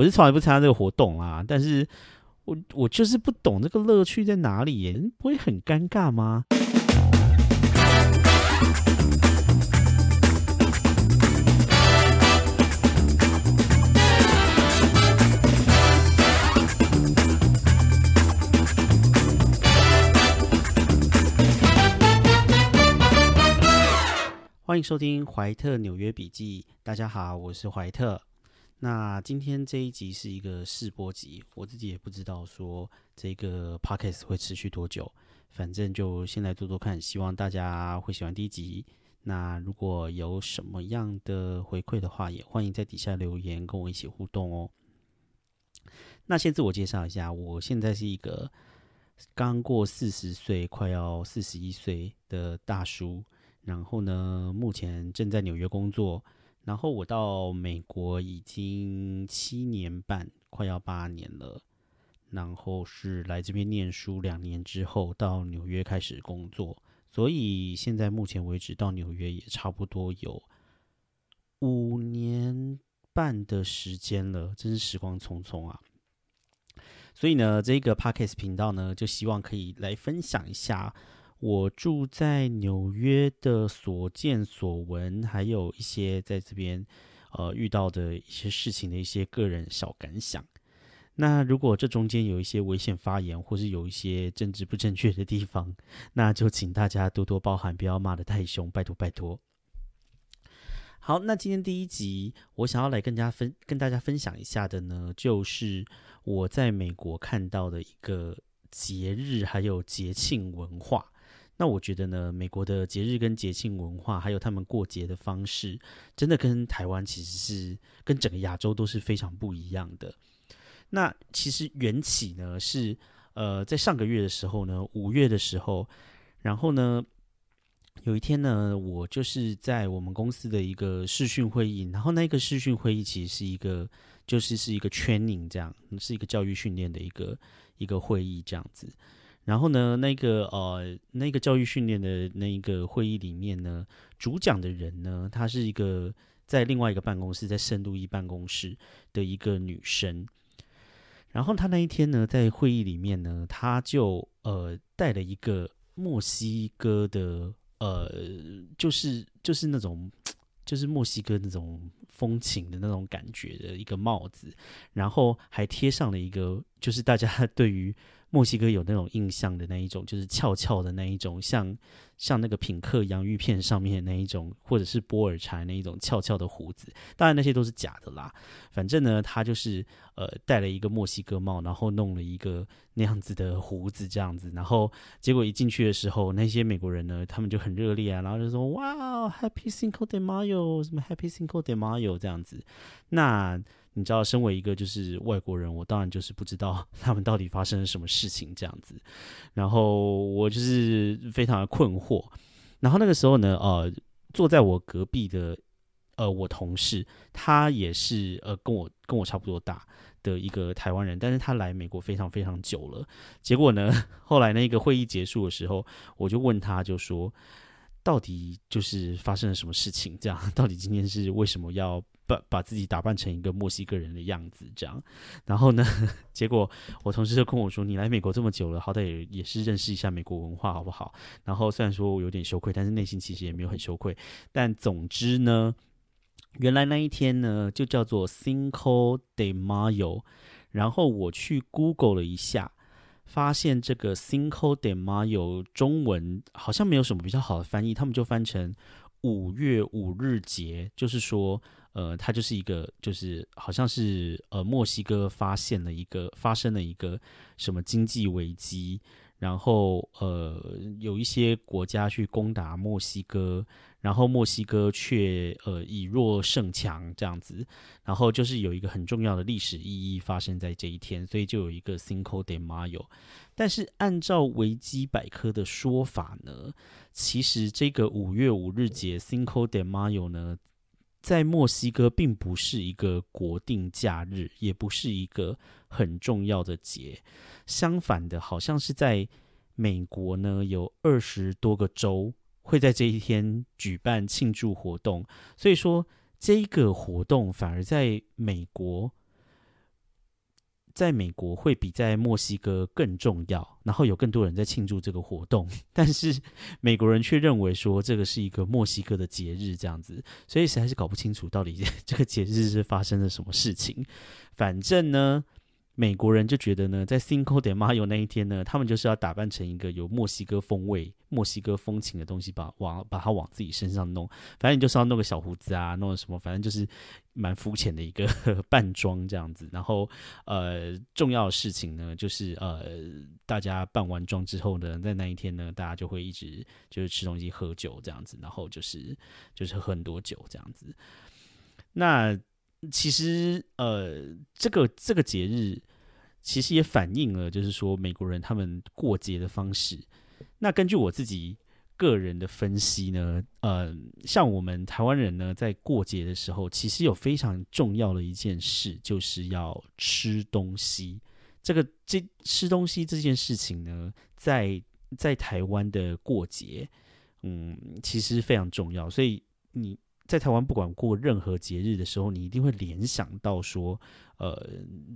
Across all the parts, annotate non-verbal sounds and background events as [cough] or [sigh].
我是从来不参加这个活动啦，但是我我就是不懂这个乐趣在哪里耶，不会很尴尬吗？欢迎收听怀特纽约笔记。大家好，我是怀特。那今天这一集是一个试播集，我自己也不知道说这个 podcast 会持续多久，反正就先来做做看，希望大家会喜欢第一集。那如果有什么样的回馈的话，也欢迎在底下留言跟我一起互动哦。那先自我介绍一下，我现在是一个刚过四十岁，快要四十一岁的大叔。然后呢，目前正在纽约工作。然后我到美国已经七年半，快要八年了。然后是来这边念书两年之后，到纽约开始工作。所以现在目前为止到纽约也差不多有五年半的时间了，真是时光匆匆啊！所以呢，这个 Podcast 频道呢，就希望可以来分享一下。我住在纽约的所见所闻，还有一些在这边呃遇到的一些事情的一些个人小感想。那如果这中间有一些危险发言，或是有一些政治不正确的地方，那就请大家多多包涵，不要骂得太凶，拜托拜托。好，那今天第一集我想要来跟大家分跟大家分享一下的呢，就是我在美国看到的一个节日还有节庆文化。那我觉得呢，美国的节日跟节庆文化，还有他们过节的方式，真的跟台湾其实是跟整个亚洲都是非常不一样的。那其实缘起呢是呃，在上个月的时候呢，五月的时候，然后呢，有一天呢，我就是在我们公司的一个视讯会议，然后那个视讯会议其实是一个就是是一个 training 这样，是一个教育训练的一个一个会议这样子。然后呢，那个呃，那个教育训练的那一个会议里面呢，主讲的人呢，她是一个在另外一个办公室，在圣路易办公室的一个女生。然后她那一天呢，在会议里面呢，她就呃带了一个墨西哥的呃，就是就是那种就是墨西哥那种风情的那种感觉的一个帽子，然后还贴上了一个，就是大家 [laughs] 对于。墨西哥有那种印象的那一种，就是翘翘的那一种，像像那个品客洋芋片上面的那一种，或者是波尔柴那一种翘翘的胡子。当然那些都是假的啦。反正呢，他就是呃戴了一个墨西哥帽，然后弄了一个那样子的胡子这样子。然后结果一进去的时候，那些美国人呢，他们就很热烈啊，然后就说：“哇，Happy Cinco de Mayo，什么 Happy Cinco de Mayo 这样子。”那你知道，身为一个就是外国人，我当然就是不知道 [laughs] 他们到底发生了什么事情这样子。然后我就是非常的困惑。然后那个时候呢，呃，坐在我隔壁的呃我同事，他也是呃跟我跟我差不多大的一个台湾人，但是他来美国非常非常久了。结果呢，[laughs] 后来那个会议结束的时候，我就问他就说，到底就是发生了什么事情？这样，[laughs] 到底今天是为什么要？把把自己打扮成一个墨西哥人的样子，这样，然后呢，[laughs] 结果我同事就跟我说：“你来美国这么久了，好歹也也是认识一下美国文化，好不好？”然后虽然说我有点羞愧，但是内心其实也没有很羞愧。但总之呢，原来那一天呢，就叫做 Cinco de Mayo。然后我去 Google 了一下，发现这个 Cinco de Mayo 中文好像没有什么比较好的翻译，他们就翻成五月五日节，就是说。呃，它就是一个，就是好像是呃，墨西哥发现了一个发生了一个什么经济危机，然后呃，有一些国家去攻打墨西哥，然后墨西哥却呃以弱胜强这样子，然后就是有一个很重要的历史意义发生在这一天，所以就有一个 Cinco de Mayo。但是按照维基百科的说法呢，其实这个五月五日节 Cinco de Mayo 呢。在墨西哥并不是一个国定假日，也不是一个很重要的节。相反的，好像是在美国呢，有二十多个州会在这一天举办庆祝活动。所以说，这个活动反而在美国在美国会比在墨西哥更重要，然后有更多人在庆祝这个活动，[laughs] 但是美国人却认为说这个是一个墨西哥的节日，这样子，所以实在是搞不清楚到底 [laughs] 这个节日是发生了什么事情。反正呢。美国人就觉得呢，在 Cinco de Mayo 那一天呢，他们就是要打扮成一个有墨西哥风味、墨西哥风情的东西，把往把它往自己身上弄。反正你就是要弄个小胡子啊，弄什么，反正就是蛮肤浅的一个扮装这样子。然后呃，重要的事情呢，就是呃，大家扮完妆之后呢，在那一天呢，大家就会一直就是吃东西、喝酒这样子，然后就是就是喝很多酒这样子。那其实呃，这个这个节日。其实也反映了，就是说美国人他们过节的方式。那根据我自己个人的分析呢，呃，像我们台湾人呢，在过节的时候，其实有非常重要的一件事，就是要吃东西。这个这吃东西这件事情呢，在在台湾的过节，嗯，其实非常重要。所以你。在台湾，不管过任何节日的时候，你一定会联想到说，呃，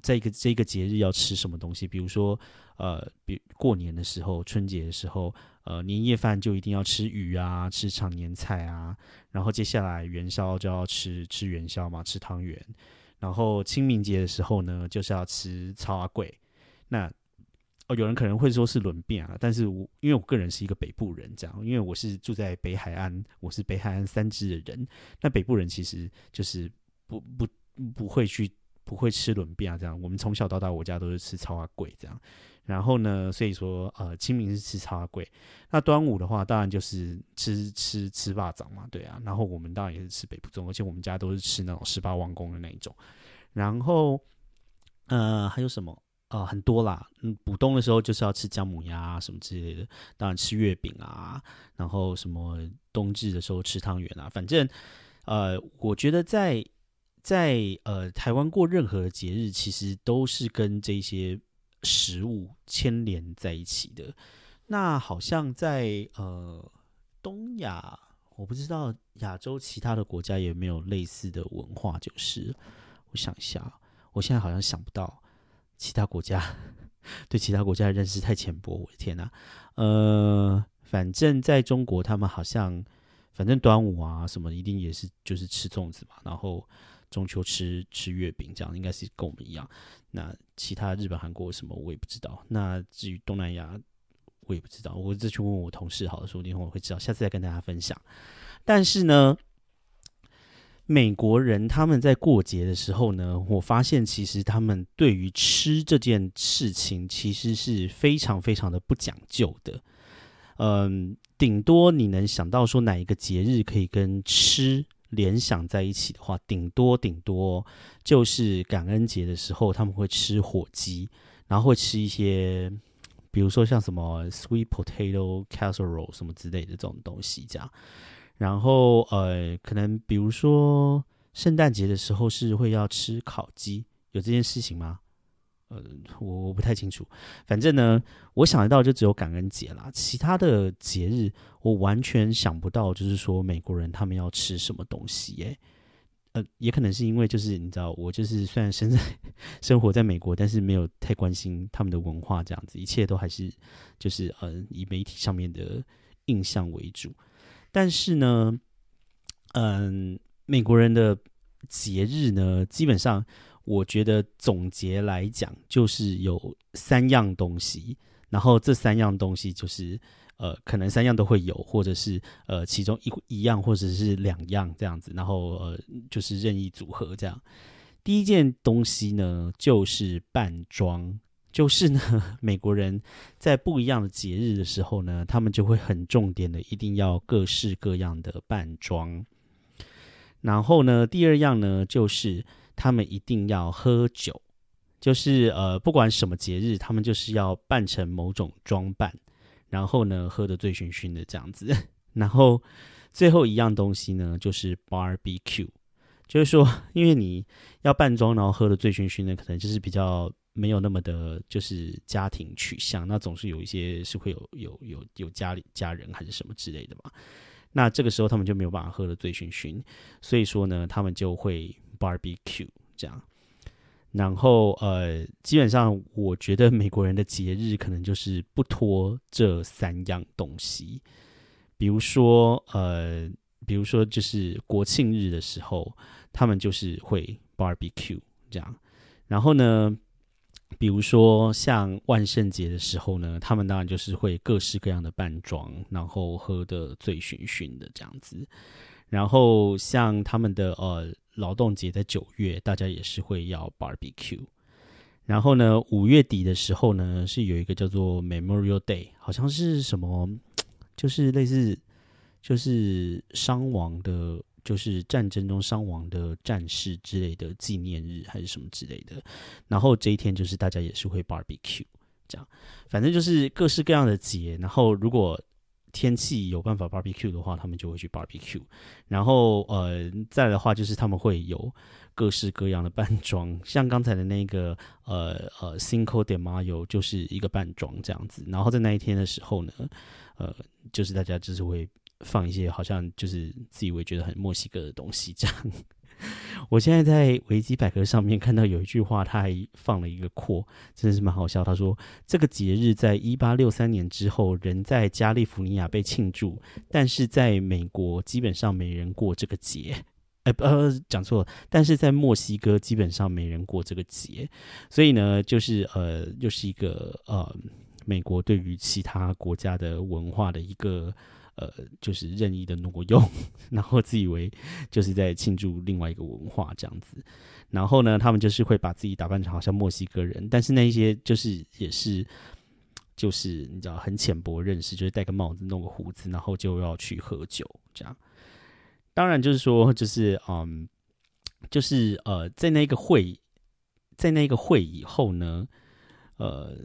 在一个这个节日要吃什么东西。比如说，呃，比过年的时候，春节的时候，呃，年夜饭就一定要吃鱼啊，吃常年菜啊。然后接下来元宵就要吃吃元宵嘛，吃汤圆。然后清明节的时候呢，就是要吃超阿贵。那哦，有人可能会说是轮变啊，但是我因为我个人是一个北部人，这样，因为我是住在北海岸，我是北海岸三支的人，那北部人其实就是不不不会去不会吃轮变啊，这样，我们从小到大我家都是吃超阿贵这样，然后呢，所以说呃清明是吃超阿贵，那端午的话当然就是吃吃吃霸掌嘛，对啊，然后我们当然也是吃北部粽，而且我们家都是吃那种十八王宫的那一种，然后呃还有什么？啊，很多啦，嗯，补冬的时候就是要吃姜母鸭什么之类的，当然吃月饼啊，然后什么冬至的时候吃汤圆啊，反正，呃，我觉得在在呃台湾过任何节日，其实都是跟这些食物牵连在一起的。那好像在呃东亚，我不知道亚洲其他的国家有没有类似的文化，就是我想一下，我现在好像想不到。其他国家 [laughs] 对其他国家的认识太浅薄，我的天哪！呃，反正在中国，他们好像反正端午啊什么，一定也是就是吃粽子嘛，然后中秋吃吃月饼，这样应该是跟我们一样。那其他日本、韩国什么我也不知道。那至于东南亚，我也不知道。我再去问我同事，好的，说不定我会知道，下次再跟大家分享。但是呢。美国人他们在过节的时候呢，我发现其实他们对于吃这件事情其实是非常非常的不讲究的。嗯，顶多你能想到说哪一个节日可以跟吃联想在一起的话，顶多顶多就是感恩节的时候他们会吃火鸡，然后会吃一些，比如说像什么 sweet potato casserole 什么之类的这种东西，这样。然后呃，可能比如说圣诞节的时候是会要吃烤鸡，有这件事情吗？呃，我我不太清楚。反正呢，我想得到就只有感恩节啦，其他的节日我完全想不到，就是说美国人他们要吃什么东西耶。呃，也可能是因为就是你知道，我就是虽然生在 [laughs] 生活在美国，但是没有太关心他们的文化这样子，一切都还是就是呃以媒体上面的印象为主。但是呢，嗯，美国人的节日呢，基本上我觉得总结来讲，就是有三样东西，然后这三样东西就是呃，可能三样都会有，或者是呃，其中一一样或者是两样这样子，然后呃，就是任意组合这样。第一件东西呢，就是扮装。就是呢，[laughs] 美国人在不一样的节日的时候呢，他们就会很重点的，一定要各式各样的扮装。然后呢，第二样呢，就是他们一定要喝酒，就是呃，不管什么节日，他们就是要扮成某种装扮，然后呢，喝得醉醺醺的这样子。[laughs] 然后最后一样东西呢，就是 barbecue，就是说，因为你要扮装，然后喝得醉醺醺的，可能就是比较。没有那么的，就是家庭取向，那总是有一些是会有有有有家里家人还是什么之类的嘛。那这个时候他们就没有办法喝的醉醺醺，所以说呢，他们就会 barbecue 这样。然后呃，基本上我觉得美国人的节日可能就是不脱这三样东西，比如说呃，比如说就是国庆日的时候，他们就是会 barbecue 这样，然后呢。比如说像万圣节的时候呢，他们当然就是会各式各样的扮装，然后喝的醉醺醺的这样子。然后像他们的呃劳动节在九月，大家也是会要 barbecue。然后呢，五月底的时候呢，是有一个叫做 Memorial Day，好像是什么，就是类似就是伤亡的。就是战争中伤亡的战士之类的纪念日还是什么之类的，然后这一天就是大家也是会 barbecue，这样，反正就是各式各样的节。然后如果天气有办法 barbecue 的话，他们就会去 barbecue。然后呃，再的话就是他们会有各式各样的扮装，像刚才的那个呃呃 Cinco de Mayo 就是一个扮装这样子。然后在那一天的时候呢，呃，就是大家就是会。放一些好像就是自以为觉得很墨西哥的东西，这样。[laughs] 我现在在维基百科上面看到有一句话，他还放了一个括，真的是蛮好笑。他说：“这个节日在一八六三年之后，仍在加利福尼亚被庆祝，但是在美国基本上没人过这个节。”哎，呃，讲错了。但是在墨西哥基本上没人过这个节，所以呢，就是呃，又是一个呃，美国对于其他国家的文化的一个。呃，就是任意的挪用，[laughs] 然后自以为就是在庆祝另外一个文化这样子。然后呢，他们就是会把自己打扮成好像墨西哥人，但是那一些就是也是就是你知道很浅薄认识，就是戴个帽子、弄个胡子，然后就要去喝酒这样。当然，就是说，就是嗯，就是呃，在那个会，在那个会以后呢。呃，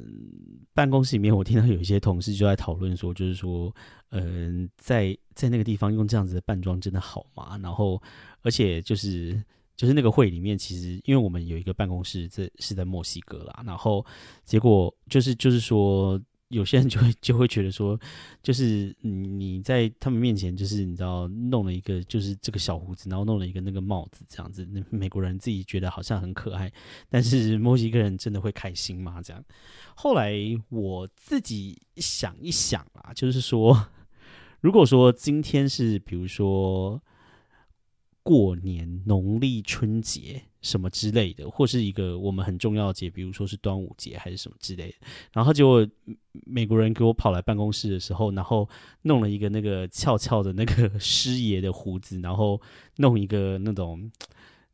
办公室里面，我听到有一些同事就在讨论说，就是说，嗯，在在那个地方用这样子的扮装真的好吗？然后，而且就是就是那个会里面，其实因为我们有一个办公室在是在墨西哥啦，然后结果就是就是说。有些人就会就会觉得说，[laughs] 就是你在他们面前，就是你知道弄了一个就是这个小胡子，然后弄了一个那个帽子这样子，美国人自己觉得好像很可爱，但是墨西哥人真的会开心吗？这样，[laughs] 后来我自己想一想啊，就是说，如果说今天是比如说。过年、农历春节什么之类的，或是一个我们很重要的节，比如说是端午节还是什么之类的。然后结果美国人给我跑来办公室的时候，然后弄了一个那个翘翘的那个 [laughs] 师爷的胡子，然后弄一个那种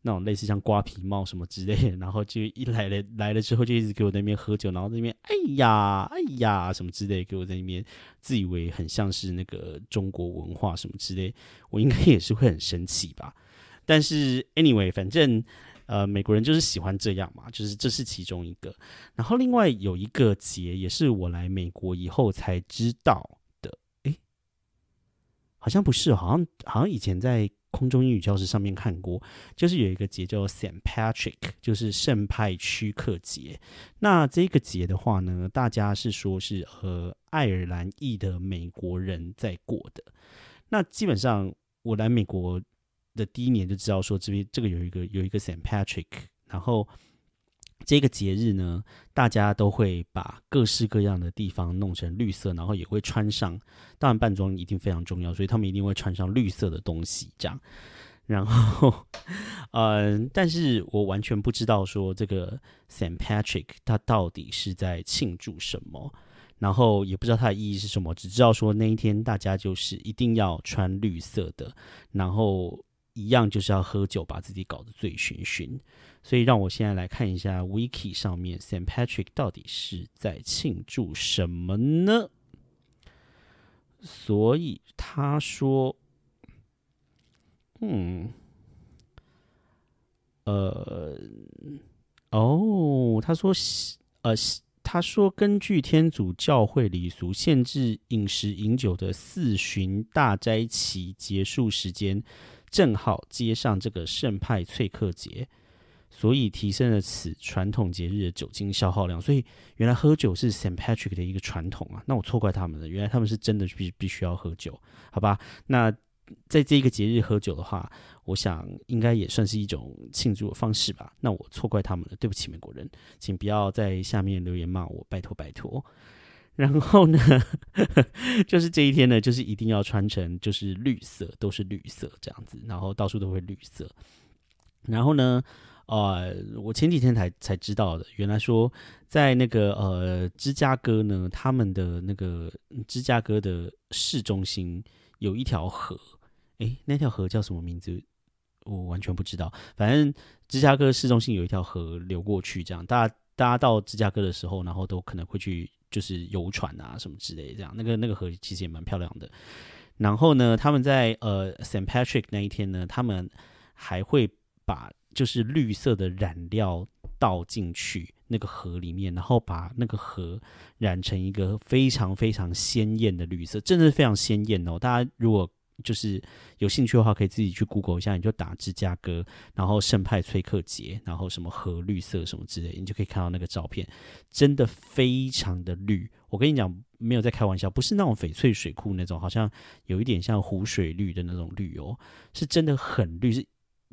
那种类似像瓜皮帽什么之类的。然后就一来了来了之后，就一直给我在那边喝酒，然后在那边哎呀哎呀什么之类，给我在那边自以为很像是那个中国文化什么之类，我应该也是会很生气吧。但是，anyway，反正，呃，美国人就是喜欢这样嘛，就是这是其中一个。然后另外有一个节，也是我来美国以后才知道的。诶，好像不是，好像好像以前在空中英语教室上面看过，就是有一个节叫 Saint Patrick，就是圣派屈克节。那这个节的话呢，大家是说是和爱尔兰裔的美国人在过的。那基本上我来美国。的第一年就知道说这边这个有一个有一个 Saint Patrick，然后这个节日呢，大家都会把各式各样的地方弄成绿色，然后也会穿上，当然扮装一定非常重要，所以他们一定会穿上绿色的东西，这样。然后，嗯，但是我完全不知道说这个 Saint Patrick 它到底是在庆祝什么，然后也不知道它的意义是什么，只知道说那一天大家就是一定要穿绿色的，然后。一样就是要喝酒，把自己搞得醉醺醺。所以让我现在来看一下 Wiki 上面 Saint Patrick 到底是在庆祝什么呢？所以他说，嗯，呃，哦，他说，呃，他说根据天主教会礼俗，限制饮食饮酒的四旬大斋期结束时间。正好接上这个圣派翠克节，所以提升了此传统节日的酒精消耗量。所以原来喝酒是 s t Patrick 的一个传统啊，那我错怪他们了。原来他们是真的必必须要喝酒，好吧？那在这一个节日喝酒的话，我想应该也算是一种庆祝的方式吧。那我错怪他们了，对不起美国人，请不要在下面留言骂我，拜托拜托。然后呢，[laughs] 就是这一天呢，就是一定要穿成就是绿色，都是绿色这样子，然后到处都会绿色。然后呢，呃，我前几天才才知道的，原来说在那个呃芝加哥呢，他们的那个芝加哥的市中心有一条河，诶，那条河叫什么名字？我完全不知道。反正芝加哥市中心有一条河流过去，这样大家大家到芝加哥的时候，然后都可能会去。就是游船啊什么之类，这样那个那个河其实也蛮漂亮的。然后呢，他们在呃 St. Patrick 那一天呢，他们还会把就是绿色的染料倒进去那个河里面，然后把那个河染成一个非常非常鲜艳的绿色，真的是非常鲜艳哦。大家如果就是有兴趣的话，可以自己去 Google 一下，你就打芝加哥，然后圣派崔克节，然后什么河绿色什么之类，你就可以看到那个照片，真的非常的绿。我跟你讲，没有在开玩笑，不是那种翡翠水库那种，好像有一点像湖水绿的那种绿哦，是真的很绿，是。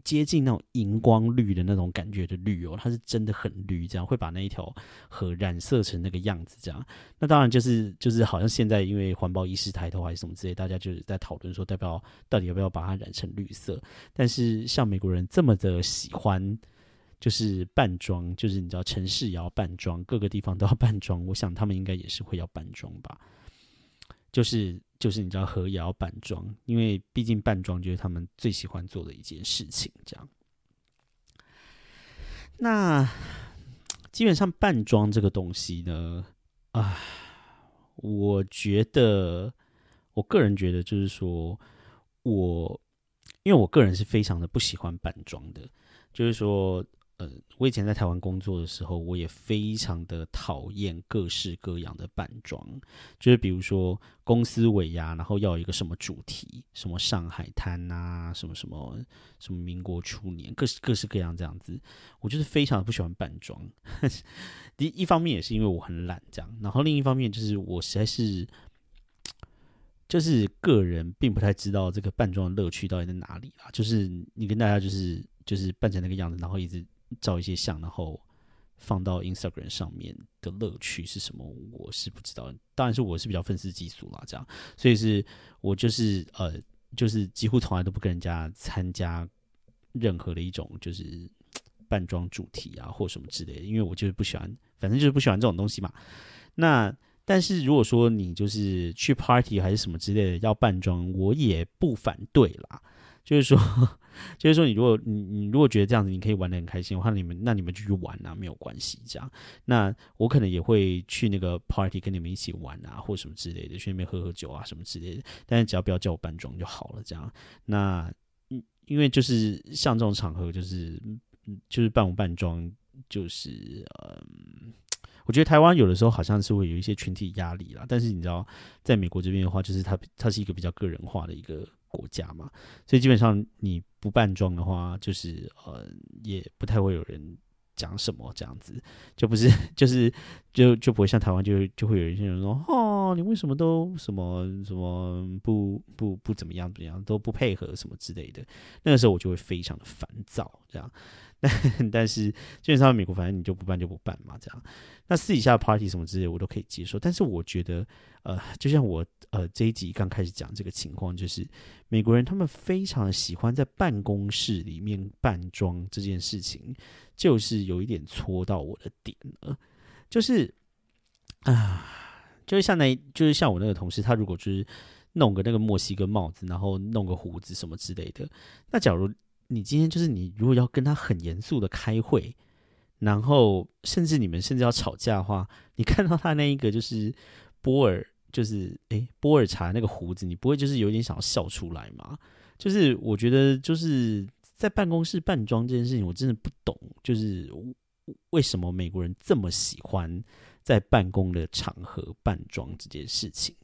接近那种荧光绿的那种感觉的绿哦，它是真的很绿，这样会把那一条河染色成那个样子，这样。那当然就是就是好像现在因为环保意识抬头还是什么之类，大家就是在讨论说，代表到底要不要把它染成绿色。但是像美国人这么的喜欢，就是扮装，就是你知道城市也要扮装，各个地方都要扮装，我想他们应该也是会要扮装吧。就是就是你知道河也要扮装，因为毕竟扮装就是他们最喜欢做的一件事情。这样，那基本上扮装这个东西呢，啊，我觉得我个人觉得就是说，我因为我个人是非常的不喜欢扮装的，就是说。我以前在台湾工作的时候，我也非常的讨厌各式各样的扮装，就是比如说公司尾牙，然后要一个什么主题，什么上海滩啊，什么什么什么民国初年，各式各式各样这样子，我就是非常不喜欢扮装。[laughs] 第一方面也是因为我很懒，这样，然后另一方面就是我实在是，就是个人并不太知道这个扮装的乐趣到底在哪里啊。就是你跟大家就是就是扮成那个样子，然后一直。照一些相，然后放到 Instagram 上面的乐趣是什么？我是不知道。当然是我是比较愤世嫉俗啦，这样，所以是我就是呃，就是几乎从来都不跟人家参加任何的一种就是扮装主题啊或什么之类的，因为我就是不喜欢，反正就是不喜欢这种东西嘛。那但是如果说你就是去 party 还是什么之类的要扮装，我也不反对啦。就是说，就是说，你如果你你如果觉得这样子你可以玩的很开心的话，你们那你们就去玩啊，没有关系。这样，那我可能也会去那个 party 跟你们一起玩啊，或什么之类的，去那边喝喝酒啊，什么之类的。但是只要不要叫我扮装就好了。这样，那因为就是像这种场合，就是就是扮不扮装，就是嗯，我觉得台湾有的时候好像是会有一些群体压力啦。但是你知道，在美国这边的话，就是它它是一个比较个人化的一个。国家嘛，所以基本上你不扮装的话，就是呃，也不太会有人讲什么这样子，就不是 [laughs] 就是就就不会像台湾，就就会有一些人说，哦，你为什么都什么什么不不不怎么样怎么样都不配合什么之类的，那个时候我就会非常的烦躁这样。但 [laughs] 但是基本上美国反正你就不办就不办嘛，这样。那私底下 party 什么之类我都可以接受。但是我觉得，呃，就像我呃这一集刚开始讲这个情况，就是美国人他们非常喜欢在办公室里面扮装这件事情，就是有一点戳到我的点了。就是啊，就是像那，就是像我那个同事，他如果就是弄个那个墨西哥帽子，然后弄个胡子什么之类的，那假如。你今天就是你，如果要跟他很严肃的开会，然后甚至你们甚至要吵架的话，你看到他那一个就是波尔，就是诶波尔茶那个胡子，你不会就是有点想要笑出来吗？就是我觉得就是在办公室扮装这件事情，我真的不懂，就是为什么美国人这么喜欢在办公的场合扮装这件事情。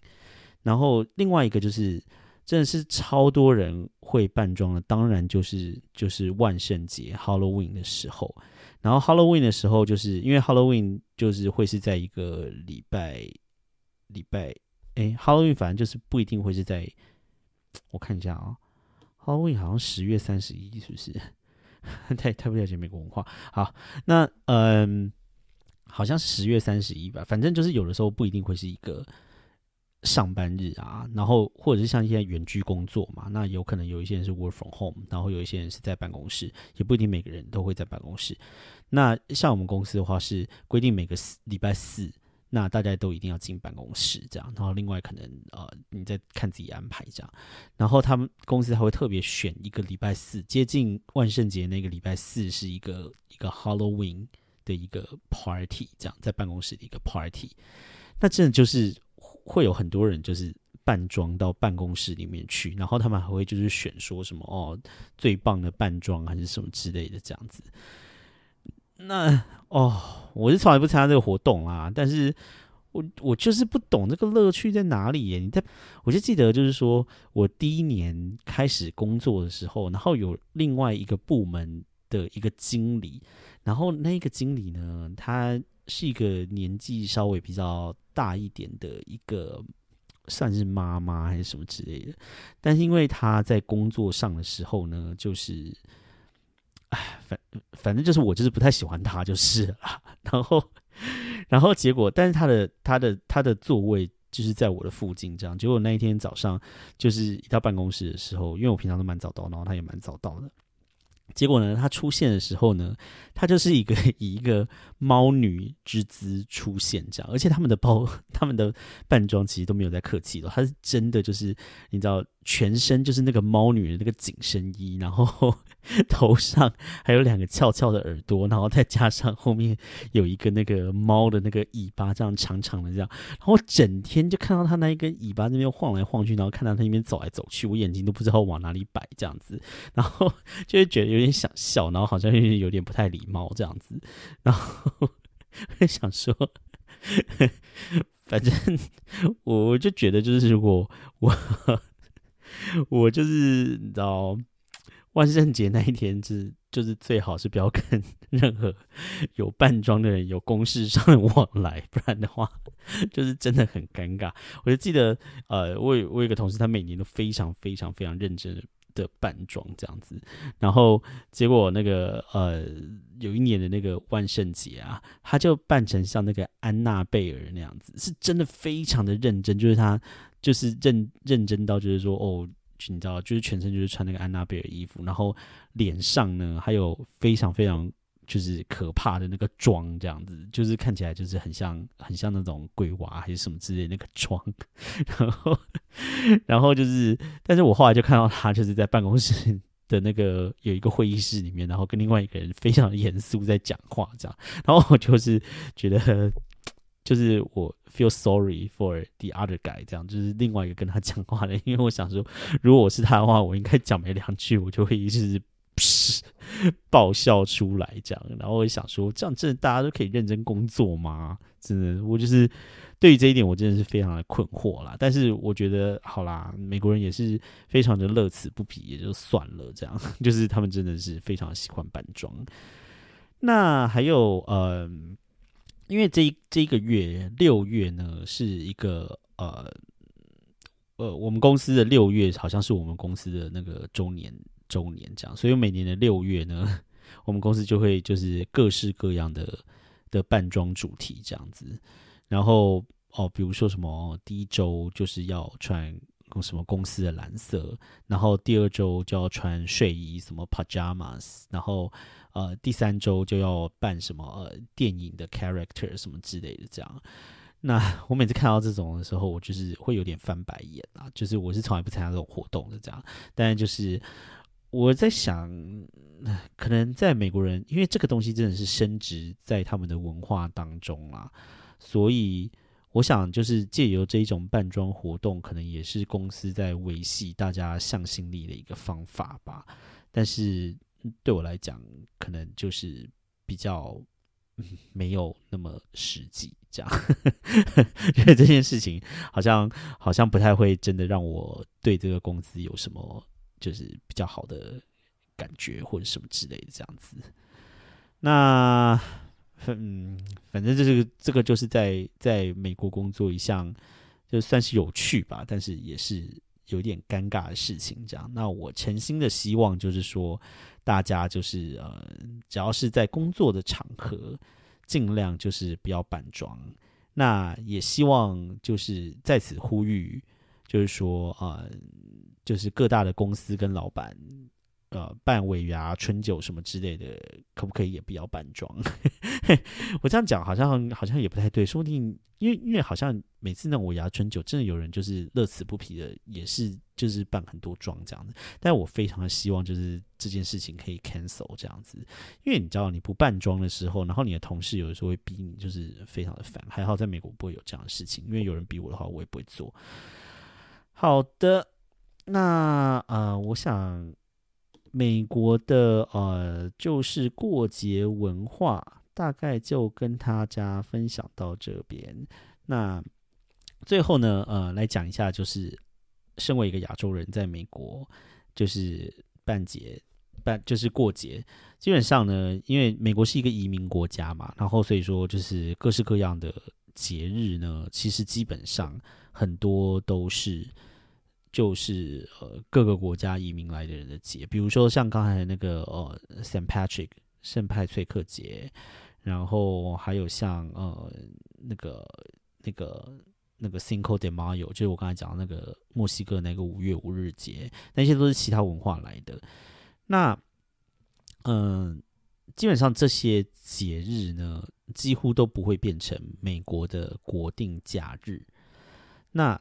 然后另外一个就是。真的是超多人会扮装的，当然就是就是万圣节 Halloween 的时候，然后 Halloween 的时候，就是因为 Halloween 就是会是在一个礼拜礼拜，哎，Halloween 反正就是不一定会是在我看一下啊，Halloween 好像十月三十一，是不是？[laughs] 太太不了解美国文化。好，那嗯，好像十月三十一吧。反正就是有的时候不一定会是一个上班日啊，然后或者是像现在远距工作嘛，那有可能有一些人是 work from home，然后有一些人是在办公室，也不一定每个人都会在办公室。那像我们公司的话是规定每个礼拜四。那大家都一定要进办公室，这样，然后另外可能呃，你再看自己安排这样，然后他们公司还会特别选一个礼拜四，接近万圣节那个礼拜四是一个一个 Halloween 的一个 party，这样在办公室的一个 party，那真的就是会有很多人就是扮装到办公室里面去，然后他们还会就是选说什么哦最棒的扮装还是什么之类的这样子。那哦，我是从来不参加这个活动啦，但是我我就是不懂这个乐趣在哪里耶？你在，我就记得就是说我第一年开始工作的时候，然后有另外一个部门的一个经理，然后那个经理呢，他是一个年纪稍微比较大一点的一个，算是妈妈还是什么之类的，但是因为他在工作上的时候呢，就是。哎，反反正就是我就是不太喜欢他就是了，[laughs] 然后然后结果，但是他的他的他的座位就是在我的附近，这样结果那一天早上就是一到办公室的时候，因为我平常都蛮早到，然后他也蛮早到的。结果呢，他出现的时候呢，他就是一个 [laughs] 以一个猫女之姿出现，这样，而且他们的包、[laughs] 他们的扮装其实都没有在客气的，他是真的就是你知道，全身就是那个猫女的那个紧身衣，然后 [laughs] 头上还有两个翘翘的耳朵，然后再加上后面有一个那个猫的那个尾巴，这样长长的这样，然后整天就看到他那一根尾巴那边晃来晃去，然后看到他那边走来走去，我眼睛都不知道往哪里摆这样子，然后就会觉得有点想笑，然后好像有点不太礼貌这样子，然后 [laughs] 想说，反正我我就觉得就是如果我 [laughs] 我就是你知道。万圣节那一天是就是最好是不要跟 [laughs] 任何有扮装的人有公事上的往来，不然的话就是真的很尴尬。我就记得，呃，我有我有一个同事，他每年都非常非常非常认真的扮装这样子，然后结果那个呃有一年的那个万圣节啊，他就扮成像那个安娜贝尔那样子，是真的非常的认真，就是他就是认认真到就是说哦。你知道，就是全身就是穿那个安娜贝尔衣服，然后脸上呢还有非常非常就是可怕的那个妆，这样子就是看起来就是很像很像那种鬼娃还是什么之类那个妆，[laughs] 然后然后就是，但是我后来就看到他就是在办公室的那个有一个会议室里面，然后跟另外一个人非常严肃在讲话这样，然后我就是觉得。就是我 feel sorry for the other guy，这样就是另外一个跟他讲话的，因为我想说，如果我是他的话，我应该讲没两句，我就会一直 [laughs] 爆笑出来这样。然后我想说，这样真的大家都可以认真工作吗？真的，我就是对于这一点，我真的是非常的困惑啦。但是我觉得，好啦，美国人也是非常的乐此不疲，也就算了。这样 [laughs] 就是他们真的是非常喜欢扮装。那还有，嗯。因为这这一个月六月呢，是一个呃呃，我们公司的六月好像是我们公司的那个周年周年这样，所以每年的六月呢，[laughs] 我们公司就会就是各式各样的的扮装主题这样子。然后哦，比如说什么第一周就是要穿什么公司的蓝色，然后第二周就要穿睡衣，什么 pajamas，然后。呃，第三周就要办什么呃电影的 character 什么之类的，这样。那我每次看到这种的时候，我就是会有点翻白眼啊。就是我是从来不参加这种活动的，这样。但就是我在想，可能在美国人，因为这个东西真的是升值在他们的文化当中啦，所以我想就是借由这一种扮装活动，可能也是公司在维系大家向心力的一个方法吧。但是。对我来讲，可能就是比较没有那么实际，这样，[laughs] 因为这件事情好像好像不太会真的让我对这个公司有什么就是比较好的感觉或者什么之类的这样子。那嗯，反正这个这个就是在在美国工作一项就算是有趣吧，但是也是有点尴尬的事情。这样，那我诚心的希望就是说，大家就是呃，只要是在工作的场合，尽量就是不要扮装。那也希望就是在此呼吁，就是说啊，就是各大的公司跟老板。呃，办尾牙、春酒什么之类的，可不可以也不要扮装？[laughs] 我这样讲好像好像也不太对，说不定因为因为好像每次那种尾牙、春酒，真的有人就是乐此不疲的，也是就是扮很多妆这样子。但我非常的希望就是这件事情可以 cancel 这样子，因为你知道你不扮妆的时候，然后你的同事有的时候会逼你，就是非常的烦。还好在美国不会有这样的事情，因为有人逼我的话，我也不会做。好的，那呃，我想。美国的呃，就是过节文化，大概就跟大家分享到这边。那最后呢，呃，来讲一下，就是身为一个亚洲人，在美国就是办节办就是过节，基本上呢，因为美国是一个移民国家嘛，然后所以说就是各式各样的节日呢，其实基本上很多都是。就是呃各个国家移民来的人的节，比如说像刚才那个呃 Saint Patrick 圣派翠克节，然后还有像呃那个那个那个 Cinco de Mayo，就是我刚才讲的那个墨西哥那个五月五日节，那些都是其他文化来的。那嗯，基本上这些节日呢，几乎都不会变成美国的国定假日。那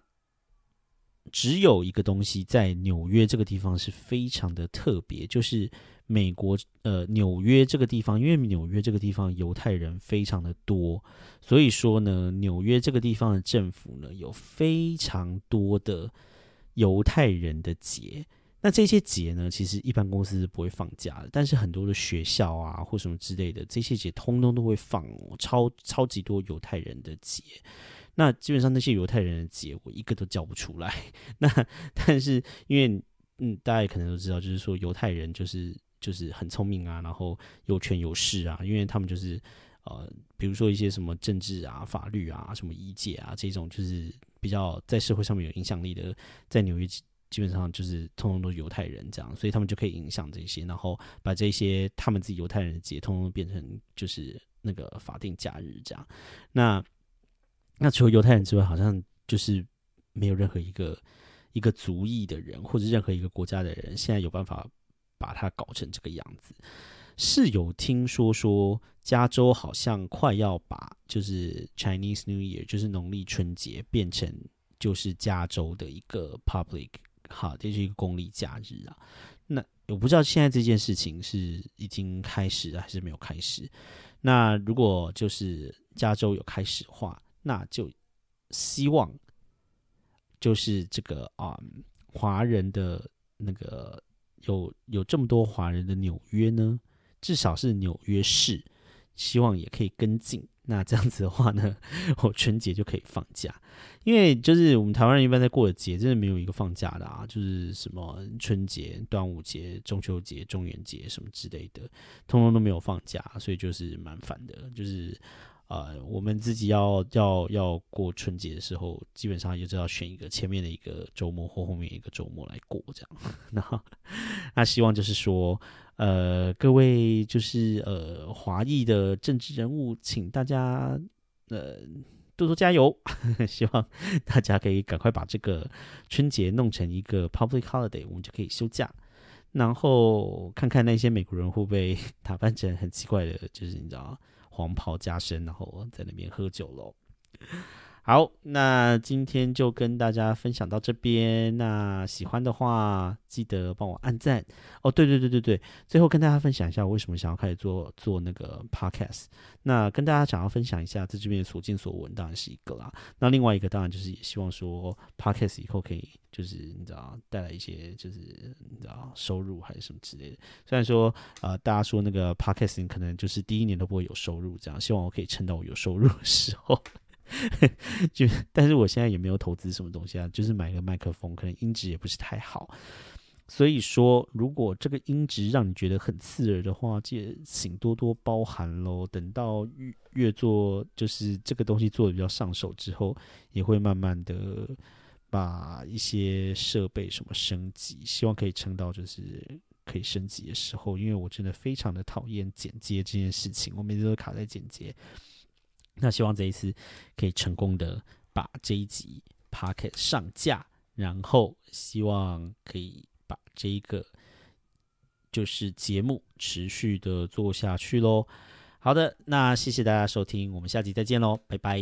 只有一个东西在纽约这个地方是非常的特别，就是美国呃纽约这个地方，因为纽约这个地方犹太人非常的多，所以说呢，纽约这个地方的政府呢有非常多的犹太人的节。那这些节呢，其实一般公司是不会放假的，但是很多的学校啊或什么之类的，这些节通通都会放，超超级多犹太人的节。那基本上那些犹太人的节，我一个都叫不出来。[laughs] 那但是因为嗯，大家可能都知道，就是说犹太人就是就是很聪明啊，然后有权有势啊，因为他们就是呃，比如说一些什么政治啊、法律啊、什么医界啊这种，就是比较在社会上面有影响力的，在纽约基本上就是通通都犹太人这样，所以他们就可以影响这些，然后把这些他们自己犹太人的节，通通变成就是那个法定假日这样。那那除了犹太人之外，好像就是没有任何一个一个族裔的人，或者任何一个国家的人，现在有办法把它搞成这个样子。是有听说说，加州好像快要把就是 Chinese New Year，就是农历春节变成就是加州的一个 public，好，这是一个公历假日啊。那我不知道现在这件事情是已经开始还是没有开始。那如果就是加州有开始的话，那就希望就是这个啊，华人的那个有有这么多华人的纽约呢，至少是纽约市，希望也可以跟进。那这样子的话呢，[laughs] 我春节就可以放假，因为就是我们台湾人一般在过的节，真的没有一个放假的啊，就是什么春节、端午节、中秋节、中元节什么之类的，通通都没有放假，所以就是蛮烦的，就是。呃，我们自己要要要过春节的时候，基本上就知道选一个前面的一个周末或后面一个周末来过这样。[laughs] 那那希望就是说，呃，各位就是呃华裔的政治人物，请大家呃多多加油，[laughs] 希望大家可以赶快把这个春节弄成一个 public holiday，我们就可以休假，然后看看那些美国人会不会 [laughs] 打扮成很奇怪的，就是你知道。黄袍加身，然后在那边喝酒喽。好，那今天就跟大家分享到这边。那喜欢的话，记得帮我按赞哦。对对对对对，最后跟大家分享一下，我为什么想要开始做做那个 podcast。那跟大家想要分享一下，在这边所见所闻，当然是一个啦。那另外一个，当然就是也希望说 podcast 以后可以，就是你知道带来一些，就是你知道收入还是什么之类的。虽然说呃，大家说那个 podcast 可能就是第一年都不会有收入，这样希望我可以撑到我有收入的时候。[laughs] 就，但是我现在也没有投资什么东西啊，就是买个麦克风，可能音质也不是太好。所以说，如果这个音质让你觉得很刺耳的话，也请多多包涵喽。等到越越做，就是这个东西做的比较上手之后，也会慢慢的把一些设备什么升级，希望可以撑到就是可以升级的时候，因为我真的非常的讨厌剪接这件事情，我每次都卡在剪接。那希望这一次可以成功的把这一集 Pocket 上架，然后希望可以把这一个就是节目持续的做下去喽。好的，那谢谢大家收听，我们下集再见喽，拜拜。